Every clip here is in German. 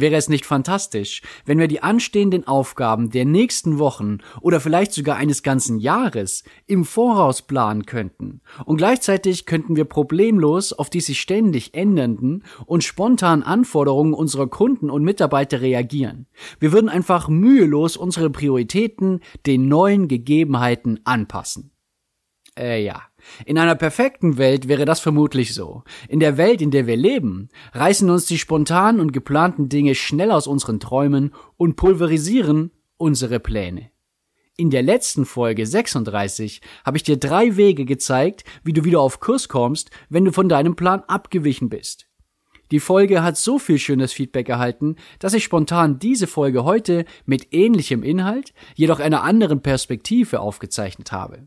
Wäre es nicht fantastisch, wenn wir die anstehenden Aufgaben der nächsten Wochen oder vielleicht sogar eines ganzen Jahres im Voraus planen könnten und gleichzeitig könnten wir problemlos auf die sich ständig ändernden und spontanen Anforderungen unserer Kunden und Mitarbeiter reagieren. Wir würden einfach mühelos unsere Prioritäten den neuen Gegebenheiten anpassen. Äh ja. In einer perfekten Welt wäre das vermutlich so. In der Welt, in der wir leben, reißen uns die spontanen und geplanten Dinge schnell aus unseren Träumen und pulverisieren unsere Pläne. In der letzten Folge 36 habe ich dir drei Wege gezeigt, wie du wieder auf Kurs kommst, wenn du von deinem Plan abgewichen bist. Die Folge hat so viel schönes Feedback erhalten, dass ich spontan diese Folge heute mit ähnlichem Inhalt, jedoch einer anderen Perspektive aufgezeichnet habe.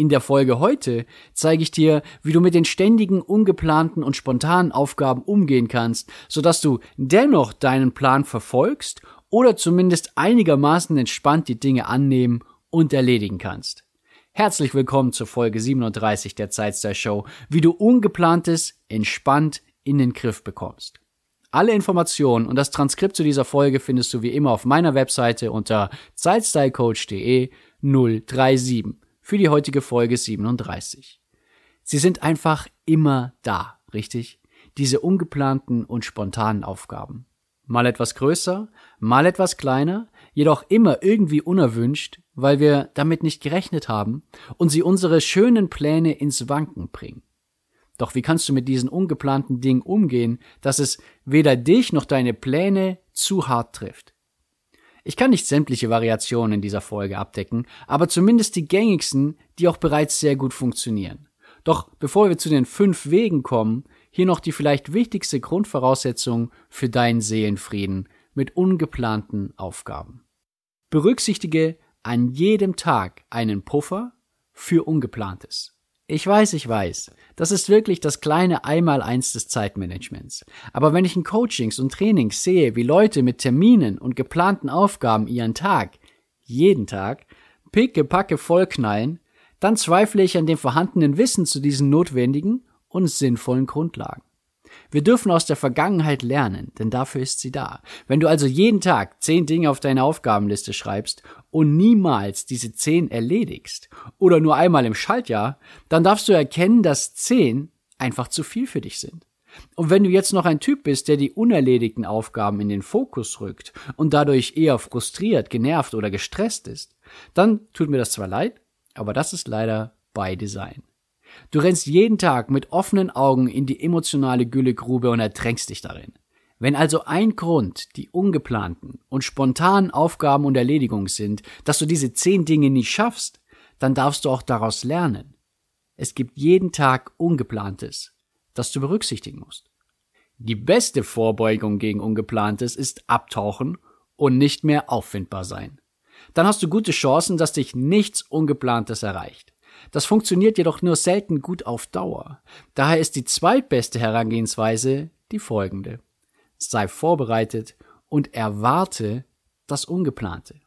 In der Folge heute zeige ich dir, wie du mit den ständigen, ungeplanten und spontanen Aufgaben umgehen kannst, sodass du dennoch deinen Plan verfolgst oder zumindest einigermaßen entspannt die Dinge annehmen und erledigen kannst. Herzlich willkommen zur Folge 37 der Zeitstyle Show, wie du ungeplantes entspannt in den Griff bekommst. Alle Informationen und das Transkript zu dieser Folge findest du wie immer auf meiner Webseite unter zeitstylecoach.de 037 für die heutige Folge 37. Sie sind einfach immer da, richtig? Diese ungeplanten und spontanen Aufgaben. Mal etwas größer, mal etwas kleiner, jedoch immer irgendwie unerwünscht, weil wir damit nicht gerechnet haben und sie unsere schönen Pläne ins Wanken bringen. Doch wie kannst du mit diesen ungeplanten Dingen umgehen, dass es weder dich noch deine Pläne zu hart trifft? Ich kann nicht sämtliche Variationen in dieser Folge abdecken, aber zumindest die gängigsten, die auch bereits sehr gut funktionieren. Doch bevor wir zu den fünf Wegen kommen, hier noch die vielleicht wichtigste Grundvoraussetzung für deinen Seelenfrieden mit ungeplanten Aufgaben. Berücksichtige an jedem Tag einen Puffer für Ungeplantes. Ich weiß, ich weiß. Das ist wirklich das kleine Einmaleins des Zeitmanagements. Aber wenn ich in Coachings und Trainings sehe, wie Leute mit Terminen und geplanten Aufgaben ihren Tag, jeden Tag, picke packe vollknallen, dann zweifle ich an dem vorhandenen Wissen zu diesen notwendigen und sinnvollen Grundlagen. Wir dürfen aus der Vergangenheit lernen, denn dafür ist sie da. Wenn du also jeden Tag zehn Dinge auf deine Aufgabenliste schreibst und niemals diese zehn erledigst oder nur einmal im Schaltjahr, dann darfst du erkennen, dass zehn einfach zu viel für dich sind. Und wenn du jetzt noch ein Typ bist, der die unerledigten Aufgaben in den Fokus rückt und dadurch eher frustriert, genervt oder gestresst ist, dann tut mir das zwar leid, aber das ist leider bei Design. Du rennst jeden Tag mit offenen Augen in die emotionale Güllegrube und ertränkst dich darin. Wenn also ein Grund die ungeplanten und spontanen Aufgaben und Erledigungen sind, dass du diese zehn Dinge nicht schaffst, dann darfst du auch daraus lernen. Es gibt jeden Tag Ungeplantes, das du berücksichtigen musst. Die beste Vorbeugung gegen Ungeplantes ist Abtauchen und nicht mehr auffindbar sein. Dann hast du gute Chancen, dass dich nichts Ungeplantes erreicht. Das funktioniert jedoch nur selten gut auf Dauer. Daher ist die zweitbeste Herangehensweise die folgende. Sei vorbereitet und erwarte das Ungeplante.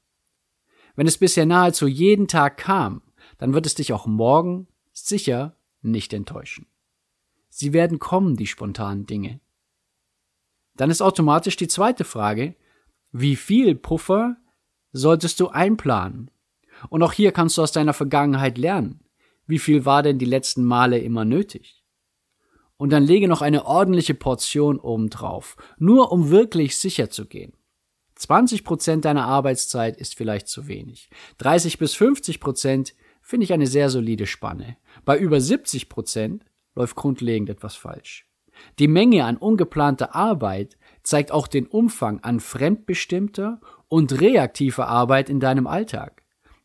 Wenn es bisher nahezu jeden Tag kam, dann wird es dich auch morgen sicher nicht enttäuschen. Sie werden kommen, die spontanen Dinge. Dann ist automatisch die zweite Frage, wie viel Puffer solltest du einplanen? Und auch hier kannst du aus deiner Vergangenheit lernen. Wie viel war denn die letzten Male immer nötig? Und dann lege noch eine ordentliche Portion obendrauf, nur um wirklich sicher zu gehen. 20 Prozent deiner Arbeitszeit ist vielleicht zu wenig. 30 bis 50 Prozent finde ich eine sehr solide Spanne. Bei über 70 Prozent läuft grundlegend etwas falsch. Die Menge an ungeplanter Arbeit zeigt auch den Umfang an fremdbestimmter und reaktiver Arbeit in deinem Alltag.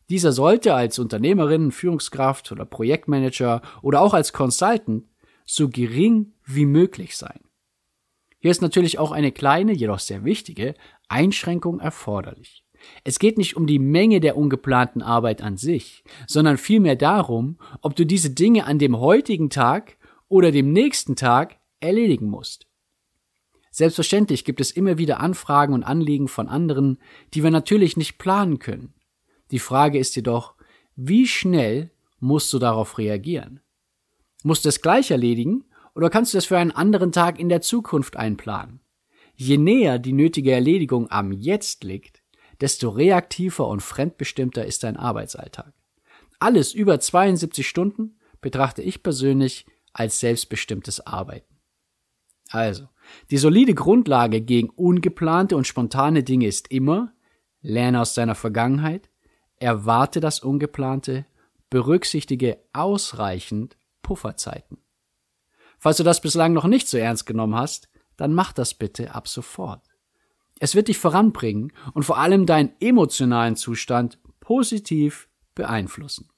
Dieser sollte als Unternehmerin, Führungskraft oder Projektmanager oder auch als Consultant so gering wie möglich sein. Hier ist natürlich auch eine kleine, jedoch sehr wichtige Einschränkung erforderlich. Es geht nicht um die Menge der ungeplanten Arbeit an sich, sondern vielmehr darum, ob du diese Dinge an dem heutigen Tag oder dem nächsten Tag erledigen musst. Selbstverständlich gibt es immer wieder Anfragen und Anliegen von anderen, die wir natürlich nicht planen können. Die Frage ist jedoch, wie schnell musst du darauf reagieren? Musst du es gleich erledigen oder kannst du es für einen anderen Tag in der Zukunft einplanen? Je näher die nötige Erledigung am Jetzt liegt, desto reaktiver und fremdbestimmter ist dein Arbeitsalltag. Alles über 72 Stunden betrachte ich persönlich als selbstbestimmtes Arbeiten. Also, die solide Grundlage gegen ungeplante und spontane Dinge ist immer, lerne aus deiner Vergangenheit, erwarte das Ungeplante, berücksichtige ausreichend Pufferzeiten. Falls du das bislang noch nicht so ernst genommen hast, dann mach das bitte ab sofort. Es wird dich voranbringen und vor allem deinen emotionalen Zustand positiv beeinflussen.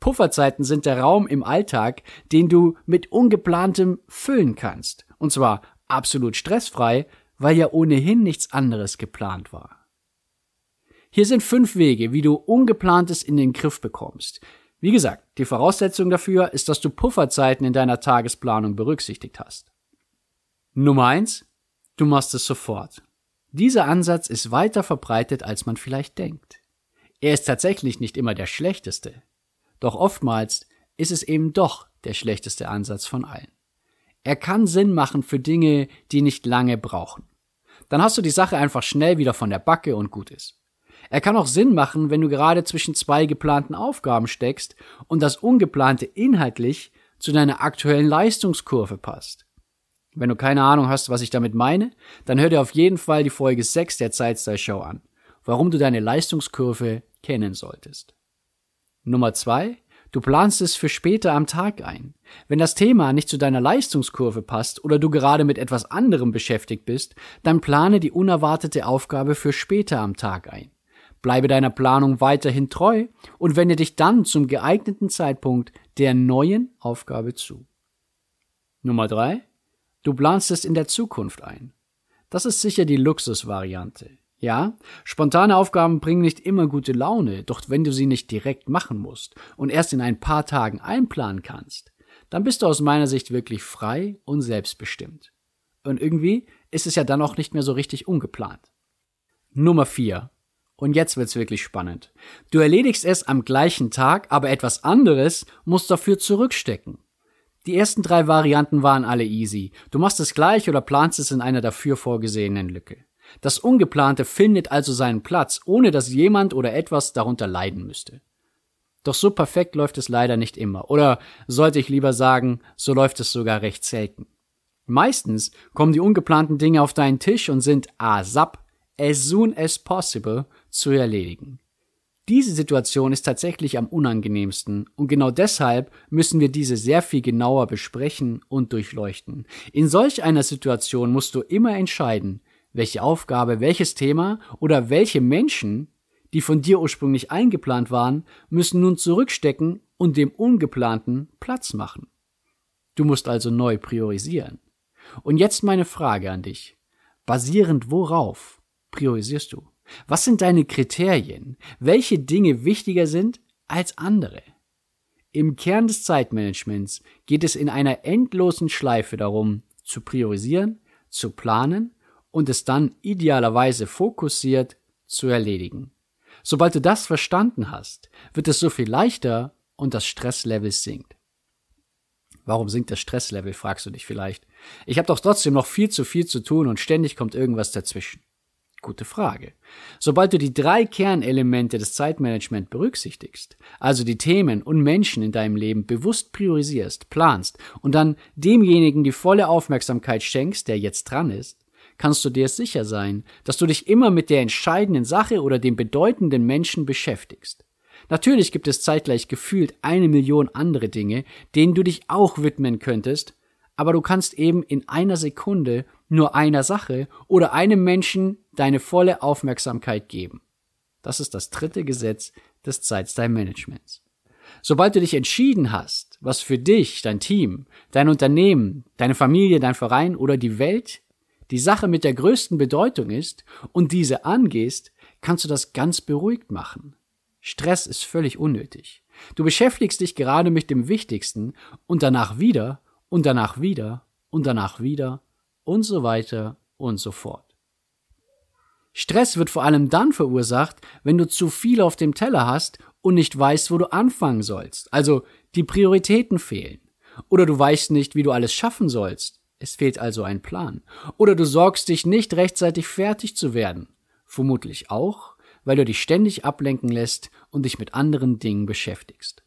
Pufferzeiten sind der Raum im Alltag, den du mit ungeplantem füllen kannst. Und zwar absolut stressfrei, weil ja ohnehin nichts anderes geplant war. Hier sind fünf Wege, wie du Ungeplantes in den Griff bekommst. Wie gesagt, die Voraussetzung dafür ist, dass du Pufferzeiten in deiner Tagesplanung berücksichtigt hast. Nummer eins: Du machst es sofort. Dieser Ansatz ist weiter verbreitet, als man vielleicht denkt. Er ist tatsächlich nicht immer der schlechteste. Doch oftmals ist es eben doch der schlechteste Ansatz von allen. Er kann Sinn machen für Dinge, die nicht lange brauchen. Dann hast du die Sache einfach schnell wieder von der Backe und gut ist. Er kann auch Sinn machen, wenn du gerade zwischen zwei geplanten Aufgaben steckst und das Ungeplante inhaltlich zu deiner aktuellen Leistungskurve passt. Wenn du keine Ahnung hast, was ich damit meine, dann hör dir auf jeden Fall die Folge 6 der Zeitstyle Show an, warum du deine Leistungskurve kennen solltest. Nummer 2. Du planst es für später am Tag ein. Wenn das Thema nicht zu deiner Leistungskurve passt oder du gerade mit etwas anderem beschäftigt bist, dann plane die unerwartete Aufgabe für später am Tag ein. Bleibe deiner Planung weiterhin treu und wende dich dann zum geeigneten Zeitpunkt der neuen Aufgabe zu. Nummer 3. Du planst es in der Zukunft ein. Das ist sicher die Luxusvariante. Ja, spontane Aufgaben bringen nicht immer gute Laune, doch wenn du sie nicht direkt machen musst und erst in ein paar Tagen einplanen kannst, dann bist du aus meiner Sicht wirklich frei und selbstbestimmt. Und irgendwie ist es ja dann auch nicht mehr so richtig ungeplant. Nummer 4. Und jetzt wird's wirklich spannend. Du erledigst es am gleichen Tag, aber etwas anderes musst dafür zurückstecken. Die ersten drei Varianten waren alle easy. Du machst es gleich oder planst es in einer dafür vorgesehenen Lücke. Das Ungeplante findet also seinen Platz, ohne dass jemand oder etwas darunter leiden müsste. Doch so perfekt läuft es leider nicht immer. Oder sollte ich lieber sagen, so läuft es sogar recht selten. Meistens kommen die ungeplanten Dinge auf deinen Tisch und sind ASAP, as soon as possible, zu erledigen. Diese Situation ist tatsächlich am unangenehmsten und genau deshalb müssen wir diese sehr viel genauer besprechen und durchleuchten. In solch einer Situation musst du immer entscheiden, welche Aufgabe, welches Thema oder welche Menschen, die von dir ursprünglich eingeplant waren, müssen nun zurückstecken und dem Ungeplanten Platz machen. Du musst also neu priorisieren. Und jetzt meine Frage an dich. Basierend worauf priorisierst du? Was sind deine Kriterien? Welche Dinge wichtiger sind als andere? Im Kern des Zeitmanagements geht es in einer endlosen Schleife darum, zu priorisieren, zu planen und es dann idealerweise fokussiert zu erledigen. Sobald du das verstanden hast, wird es so viel leichter und das Stresslevel sinkt. Warum sinkt das Stresslevel, fragst du dich vielleicht. Ich habe doch trotzdem noch viel zu viel zu tun und ständig kommt irgendwas dazwischen. Gute Frage. Sobald du die drei Kernelemente des Zeitmanagement berücksichtigst, also die Themen und Menschen in deinem Leben bewusst priorisierst, planst und dann demjenigen die volle Aufmerksamkeit schenkst, der jetzt dran ist, kannst du dir sicher sein, dass du dich immer mit der entscheidenden Sache oder dem bedeutenden Menschen beschäftigst. Natürlich gibt es zeitgleich gefühlt eine Million andere Dinge, denen du dich auch widmen könntest, aber du kannst eben in einer Sekunde nur einer Sache oder einem Menschen deine volle Aufmerksamkeit geben. Das ist das dritte Gesetz des Zeitstyle-Managements. Sobald du dich entschieden hast, was für dich, dein Team, dein Unternehmen, deine Familie, dein Verein oder die Welt die Sache mit der größten Bedeutung ist und diese angehst, kannst du das ganz beruhigt machen. Stress ist völlig unnötig. Du beschäftigst dich gerade mit dem Wichtigsten und danach wieder und danach wieder und danach wieder und so weiter und so fort. Stress wird vor allem dann verursacht, wenn du zu viel auf dem Teller hast und nicht weißt, wo du anfangen sollst. Also die Prioritäten fehlen. Oder du weißt nicht, wie du alles schaffen sollst. Es fehlt also ein Plan. Oder du sorgst dich nicht rechtzeitig fertig zu werden. Vermutlich auch, weil du dich ständig ablenken lässt und dich mit anderen Dingen beschäftigst.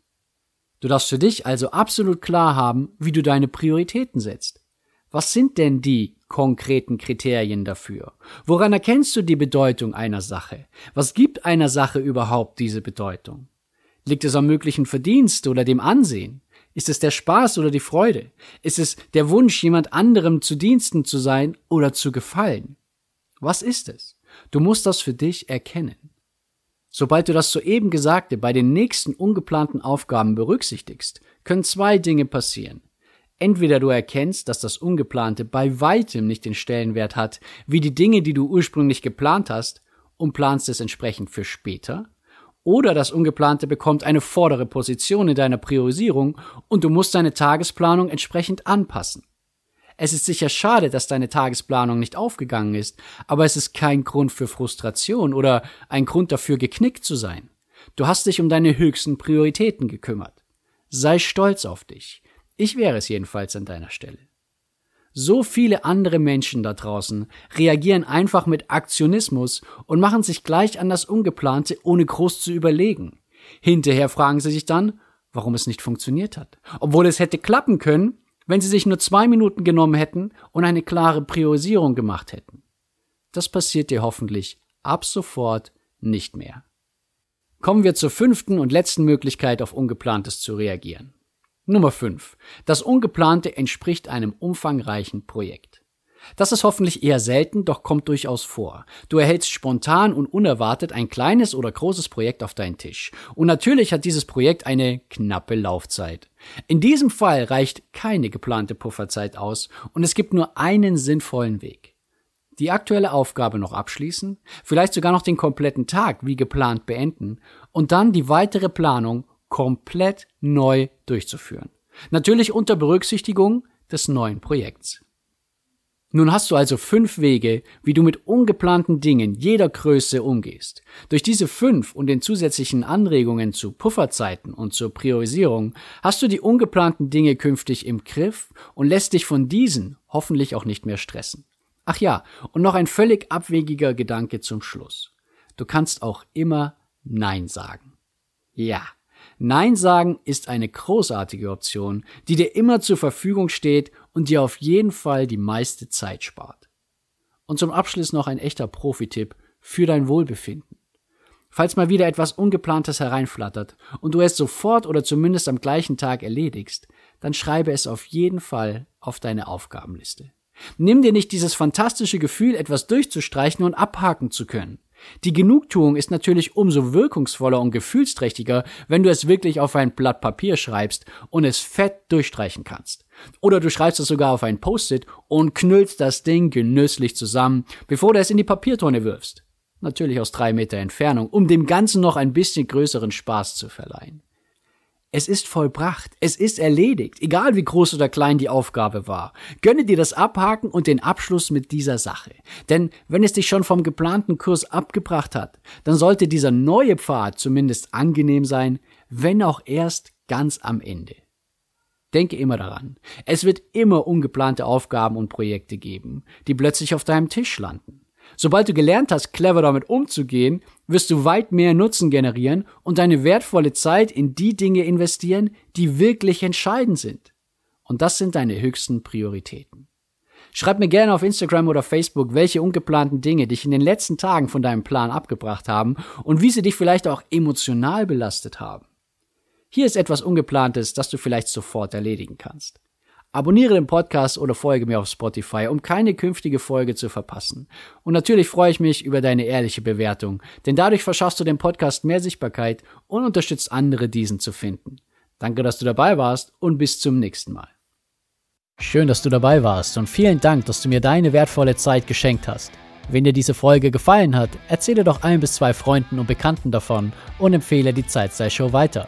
Du darfst für dich also absolut klar haben, wie du deine Prioritäten setzt. Was sind denn die konkreten Kriterien dafür? Woran erkennst du die Bedeutung einer Sache? Was gibt einer Sache überhaupt diese Bedeutung? Liegt es am möglichen Verdienst oder dem Ansehen? Ist es der Spaß oder die Freude? Ist es der Wunsch, jemand anderem zu Diensten zu sein oder zu gefallen? Was ist es? Du musst das für dich erkennen. Sobald du das soeben Gesagte bei den nächsten ungeplanten Aufgaben berücksichtigst, können zwei Dinge passieren. Entweder du erkennst, dass das Ungeplante bei weitem nicht den Stellenwert hat, wie die Dinge, die du ursprünglich geplant hast, und planst es entsprechend für später, oder das Ungeplante bekommt eine vordere Position in deiner Priorisierung und du musst deine Tagesplanung entsprechend anpassen. Es ist sicher schade, dass deine Tagesplanung nicht aufgegangen ist, aber es ist kein Grund für Frustration oder ein Grund dafür, geknickt zu sein. Du hast dich um deine höchsten Prioritäten gekümmert. Sei stolz auf dich. Ich wäre es jedenfalls an deiner Stelle. So viele andere Menschen da draußen reagieren einfach mit Aktionismus und machen sich gleich an das Ungeplante, ohne groß zu überlegen. Hinterher fragen sie sich dann, warum es nicht funktioniert hat. Obwohl es hätte klappen können, wenn sie sich nur zwei Minuten genommen hätten und eine klare Priorisierung gemacht hätten. Das passiert dir hoffentlich ab sofort nicht mehr. Kommen wir zur fünften und letzten Möglichkeit, auf Ungeplantes zu reagieren. Nummer 5. Das Ungeplante entspricht einem umfangreichen Projekt. Das ist hoffentlich eher selten, doch kommt durchaus vor. Du erhältst spontan und unerwartet ein kleines oder großes Projekt auf deinen Tisch. Und natürlich hat dieses Projekt eine knappe Laufzeit. In diesem Fall reicht keine geplante Pufferzeit aus und es gibt nur einen sinnvollen Weg. Die aktuelle Aufgabe noch abschließen, vielleicht sogar noch den kompletten Tag wie geplant beenden und dann die weitere Planung komplett neu durchzuführen. Natürlich unter Berücksichtigung des neuen Projekts. Nun hast du also fünf Wege, wie du mit ungeplanten Dingen jeder Größe umgehst. Durch diese fünf und den zusätzlichen Anregungen zu Pufferzeiten und zur Priorisierung hast du die ungeplanten Dinge künftig im Griff und lässt dich von diesen hoffentlich auch nicht mehr stressen. Ach ja, und noch ein völlig abwegiger Gedanke zum Schluss. Du kannst auch immer Nein sagen. Ja, Nein sagen ist eine großartige Option, die dir immer zur Verfügung steht und dir auf jeden Fall die meiste Zeit spart. Und zum Abschluss noch ein echter Profi-Tipp für dein Wohlbefinden. Falls mal wieder etwas Ungeplantes hereinflattert und du es sofort oder zumindest am gleichen Tag erledigst, dann schreibe es auf jeden Fall auf deine Aufgabenliste. Nimm dir nicht dieses fantastische Gefühl, etwas durchzustreichen und abhaken zu können. Die Genugtuung ist natürlich umso wirkungsvoller und gefühlsträchtiger, wenn du es wirklich auf ein Blatt Papier schreibst und es fett durchstreichen kannst. Oder du schreibst es sogar auf ein Post-it und knüllst das Ding genüsslich zusammen, bevor du es in die Papiertonne wirfst. Natürlich aus drei Meter Entfernung, um dem Ganzen noch ein bisschen größeren Spaß zu verleihen. Es ist vollbracht, es ist erledigt, egal wie groß oder klein die Aufgabe war. Gönne dir das Abhaken und den Abschluss mit dieser Sache. Denn wenn es dich schon vom geplanten Kurs abgebracht hat, dann sollte dieser neue Pfad zumindest angenehm sein, wenn auch erst ganz am Ende. Denke immer daran, es wird immer ungeplante Aufgaben und Projekte geben, die plötzlich auf deinem Tisch landen. Sobald du gelernt hast, clever damit umzugehen, wirst du weit mehr Nutzen generieren und deine wertvolle Zeit in die Dinge investieren, die wirklich entscheidend sind. Und das sind deine höchsten Prioritäten. Schreib mir gerne auf Instagram oder Facebook, welche ungeplanten Dinge dich in den letzten Tagen von deinem Plan abgebracht haben und wie sie dich vielleicht auch emotional belastet haben. Hier ist etwas Ungeplantes, das du vielleicht sofort erledigen kannst. Abonniere den Podcast oder folge mir auf Spotify, um keine künftige Folge zu verpassen. Und natürlich freue ich mich über deine ehrliche Bewertung, denn dadurch verschaffst du dem Podcast mehr Sichtbarkeit und unterstützt andere, diesen zu finden. Danke, dass du dabei warst und bis zum nächsten Mal. Schön, dass du dabei warst und vielen Dank, dass du mir deine wertvolle Zeit geschenkt hast. Wenn dir diese Folge gefallen hat, erzähle doch ein bis zwei Freunden und Bekannten davon und empfehle die Zeitstyle-Show weiter.